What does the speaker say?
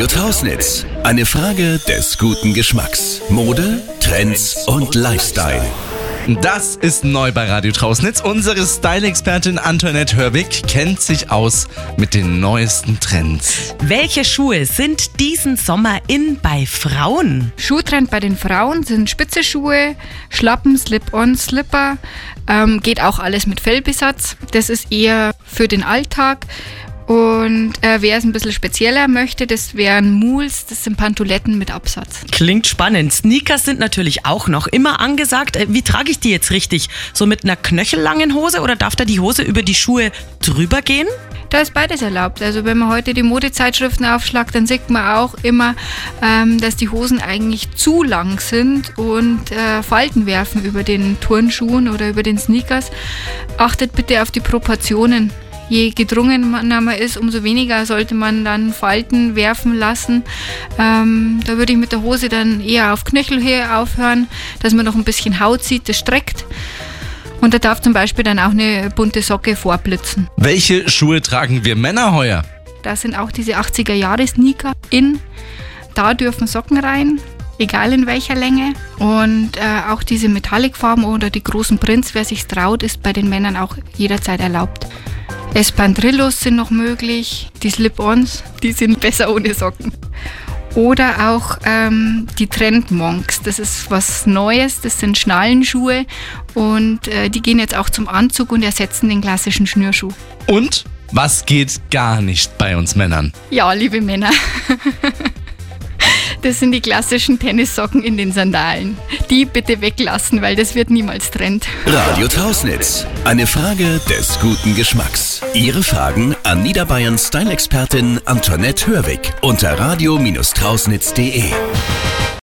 Radio Trausnitz. Eine Frage des guten Geschmacks. Mode, Trends und Lifestyle. Das ist neu bei Radio Trausnitz. Unsere Style-Expertin Antoinette Hörwig kennt sich aus mit den neuesten Trends. Welche Schuhe sind diesen Sommer in bei Frauen? Schuhtrend bei den Frauen sind spitze Schuhe, Schlappen, Slip-on, Slipper. Ähm, geht auch alles mit Fellbesatz. Das ist eher für den Alltag. Und äh, wer es ein bisschen spezieller möchte, das wären Mools, das sind Pantoletten mit Absatz. Klingt spannend. Sneakers sind natürlich auch noch immer angesagt. Äh, Wie trage ich die jetzt richtig? So mit einer knöchellangen Hose oder darf da die Hose über die Schuhe drüber gehen? Da ist beides erlaubt. Also wenn man heute die Modezeitschriften aufschlagt, dann sieht man auch immer, ähm, dass die Hosen eigentlich zu lang sind und äh, Falten werfen über den Turnschuhen oder über den Sneakers. Achtet bitte auf die Proportionen. Je gedrungener man ist, umso weniger sollte man dann Falten werfen lassen. Ähm, da würde ich mit der Hose dann eher auf Knöchelhöhe aufhören, dass man noch ein bisschen Haut sieht, das streckt. Und da darf zum Beispiel dann auch eine bunte Socke vorblitzen. Welche Schuhe tragen wir Männer heuer? Da sind auch diese 80er Jahre Sneaker in. Da dürfen Socken rein, egal in welcher Länge. Und äh, auch diese Metallicfarben oder die großen Prints, wer sich traut, ist bei den Männern auch jederzeit erlaubt. Espandrillos sind noch möglich, die Slip-Ons, die sind besser ohne Socken. Oder auch ähm, die Trend Monks, das ist was Neues, das sind Schnallenschuhe und äh, die gehen jetzt auch zum Anzug und ersetzen den klassischen Schnürschuh. Und was geht gar nicht bei uns Männern? Ja, liebe Männer. Das sind die klassischen Tennissocken in den Sandalen. Die bitte weglassen, weil das wird niemals Trend. Radio Trausnitz. Eine Frage des guten Geschmacks. Ihre Fragen an Niederbayern Style-Expertin Antoinette Hörwig unter radio-trausnitz.de.